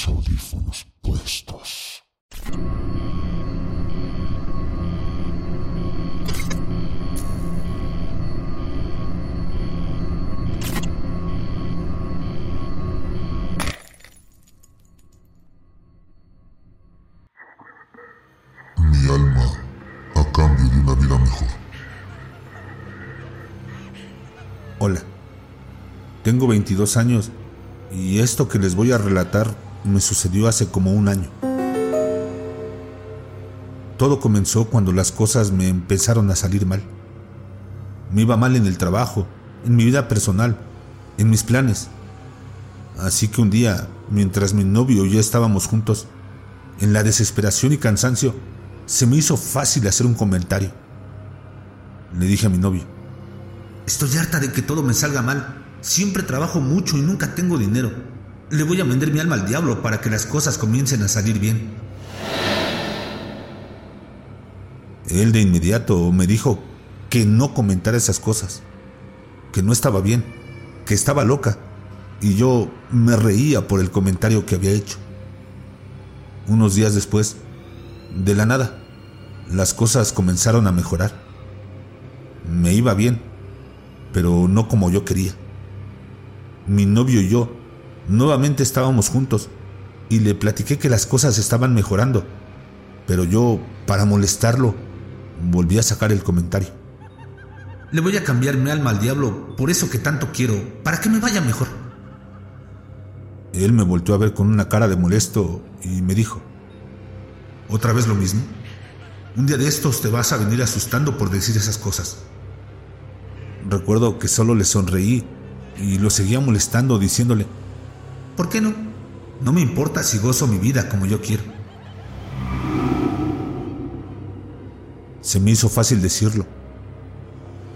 los audífonos puestos. Mi alma a cambio de una vida mejor. Hola, tengo 22 años y esto que les voy a relatar me sucedió hace como un año. Todo comenzó cuando las cosas me empezaron a salir mal. Me iba mal en el trabajo, en mi vida personal, en mis planes. Así que un día, mientras mi novio y yo estábamos juntos, en la desesperación y cansancio, se me hizo fácil hacer un comentario. Le dije a mi novio, Estoy harta de que todo me salga mal. Siempre trabajo mucho y nunca tengo dinero. Le voy a vender mi alma al diablo para que las cosas comiencen a salir bien. Él de inmediato me dijo que no comentara esas cosas, que no estaba bien, que estaba loca, y yo me reía por el comentario que había hecho. Unos días después, de la nada, las cosas comenzaron a mejorar. Me iba bien, pero no como yo quería. Mi novio y yo nuevamente estábamos juntos y le platiqué que las cosas estaban mejorando, pero yo, para molestarlo, volví a sacar el comentario. Le voy a cambiar mi alma al diablo por eso que tanto quiero, para que me vaya mejor. Él me volvió a ver con una cara de molesto y me dijo, ¿otra vez lo mismo? Un día de estos te vas a venir asustando por decir esas cosas. Recuerdo que solo le sonreí y lo seguía molestando diciéndole, ¿por qué no? No me importa si gozo mi vida como yo quiero. Se me hizo fácil decirlo,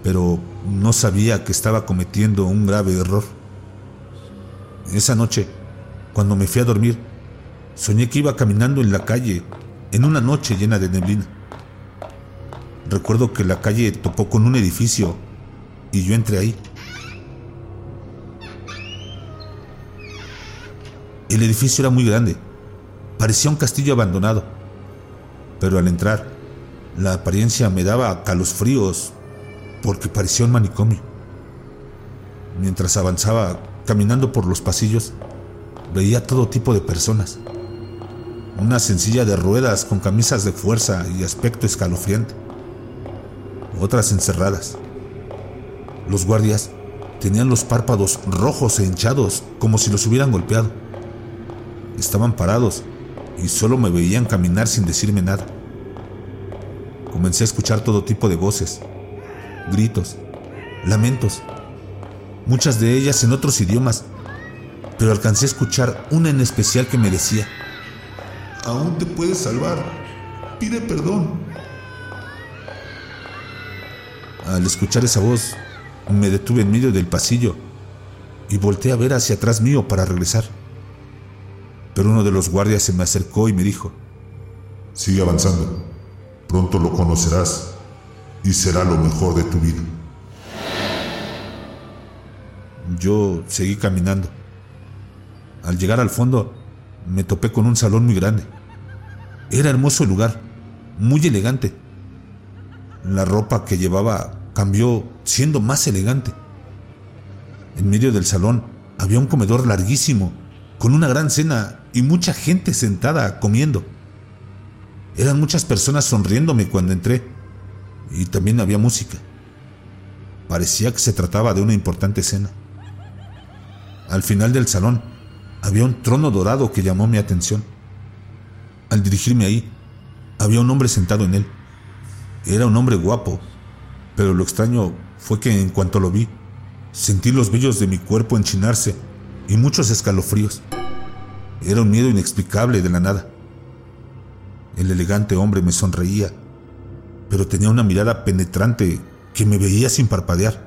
pero no sabía que estaba cometiendo un grave error. Esa noche, cuando me fui a dormir, soñé que iba caminando en la calle en una noche llena de neblina. Recuerdo que la calle topó con un edificio y yo entré ahí. El edificio era muy grande, parecía un castillo abandonado, pero al entrar, la apariencia me daba fríos porque parecía un manicomio. Mientras avanzaba caminando por los pasillos, veía todo tipo de personas. Una sencilla de ruedas con camisas de fuerza y aspecto escalofriante. Otras encerradas. Los guardias tenían los párpados rojos e hinchados como si los hubieran golpeado. Estaban parados y solo me veían caminar sin decirme nada. Comencé a escuchar todo tipo de voces, gritos, lamentos, muchas de ellas en otros idiomas, pero alcancé a escuchar una en especial que me decía, Aún te puedes salvar, pide perdón. Al escuchar esa voz, me detuve en medio del pasillo y volteé a ver hacia atrás mío para regresar. Pero uno de los guardias se me acercó y me dijo, Sigue avanzando, pronto lo conocerás y será lo mejor de tu vida. Yo seguí caminando. Al llegar al fondo, me topé con un salón muy grande. Era hermoso el lugar, muy elegante. La ropa que llevaba cambió siendo más elegante. En medio del salón había un comedor larguísimo, con una gran cena y mucha gente sentada comiendo. Eran muchas personas sonriéndome cuando entré y también había música. Parecía que se trataba de una importante cena. Al final del salón había un trono dorado que llamó mi atención. Al dirigirme ahí, había un hombre sentado en él. Era un hombre guapo, pero lo extraño fue que en cuanto lo vi, sentí los vellos de mi cuerpo enchinarse y muchos escalofríos. Era un miedo inexplicable de la nada. El elegante hombre me sonreía, pero tenía una mirada penetrante que me veía sin parpadear.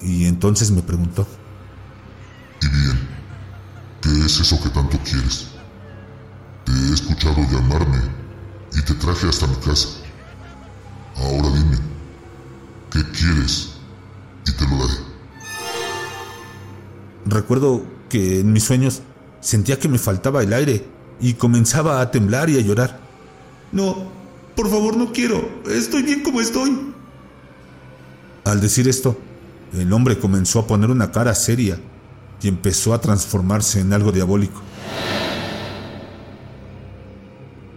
Y entonces me preguntó. Y bien, ¿qué es eso que tanto quieres? Te he escuchado llamarme y te traje hasta mi casa. Ahora dime, ¿qué quieres? Y te lo daré. Recuerdo que en mis sueños sentía que me faltaba el aire y comenzaba a temblar y a llorar. No, por favor no quiero, estoy bien como estoy. Al decir esto, el hombre comenzó a poner una cara seria y empezó a transformarse en algo diabólico.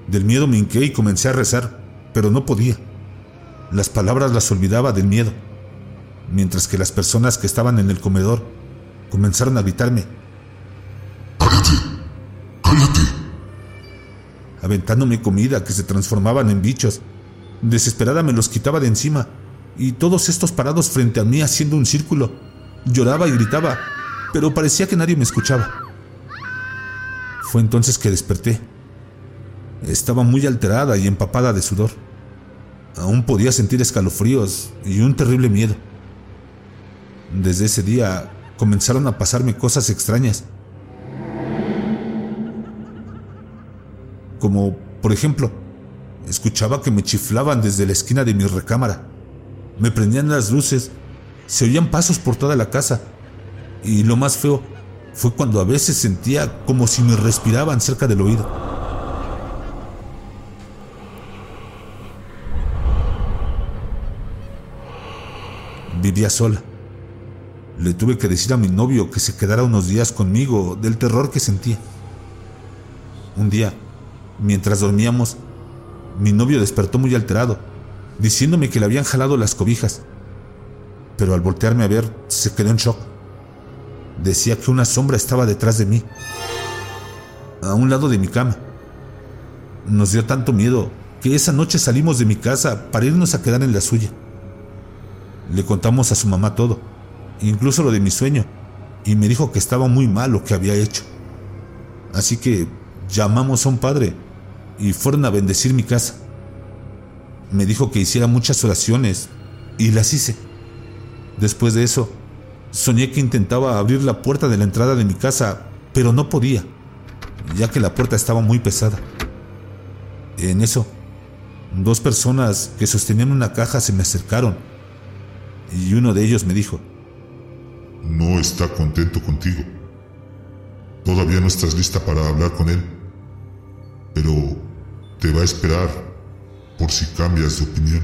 Del miedo me hinqué y comencé a rezar, pero no podía. Las palabras las olvidaba del miedo, mientras que las personas que estaban en el comedor comenzaron a gritarme. Aventándome comida que se transformaban en bichos. Desesperada me los quitaba de encima, y todos estos parados frente a mí haciendo un círculo. Lloraba y gritaba, pero parecía que nadie me escuchaba. Fue entonces que desperté. Estaba muy alterada y empapada de sudor. Aún podía sentir escalofríos y un terrible miedo. Desde ese día comenzaron a pasarme cosas extrañas. Como, por ejemplo, escuchaba que me chiflaban desde la esquina de mi recámara. Me prendían las luces, se oían pasos por toda la casa. Y lo más feo fue cuando a veces sentía como si me respiraban cerca del oído. Vivía sola. Le tuve que decir a mi novio que se quedara unos días conmigo del terror que sentía. Un día, mientras dormíamos, mi novio despertó muy alterado, diciéndome que le habían jalado las cobijas. Pero al voltearme a ver, se quedó en shock. Decía que una sombra estaba detrás de mí, a un lado de mi cama. Nos dio tanto miedo que esa noche salimos de mi casa para irnos a quedar en la suya. Le contamos a su mamá todo, incluso lo de mi sueño, y me dijo que estaba muy mal lo que había hecho. Así que llamamos a un padre y fueron a bendecir mi casa. Me dijo que hiciera muchas oraciones y las hice. Después de eso, soñé que intentaba abrir la puerta de la entrada de mi casa, pero no podía, ya que la puerta estaba muy pesada. En eso, dos personas que sostenían una caja se me acercaron y uno de ellos me dijo, No está contento contigo. Todavía no estás lista para hablar con él, pero te va a esperar por si cambias de opinión.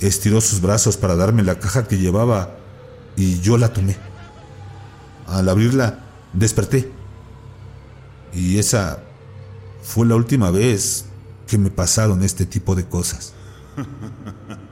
Estiró sus brazos para darme la caja que llevaba y yo la tomé. Al abrirla, desperté. Y esa fue la última vez que me pasaron este tipo de cosas.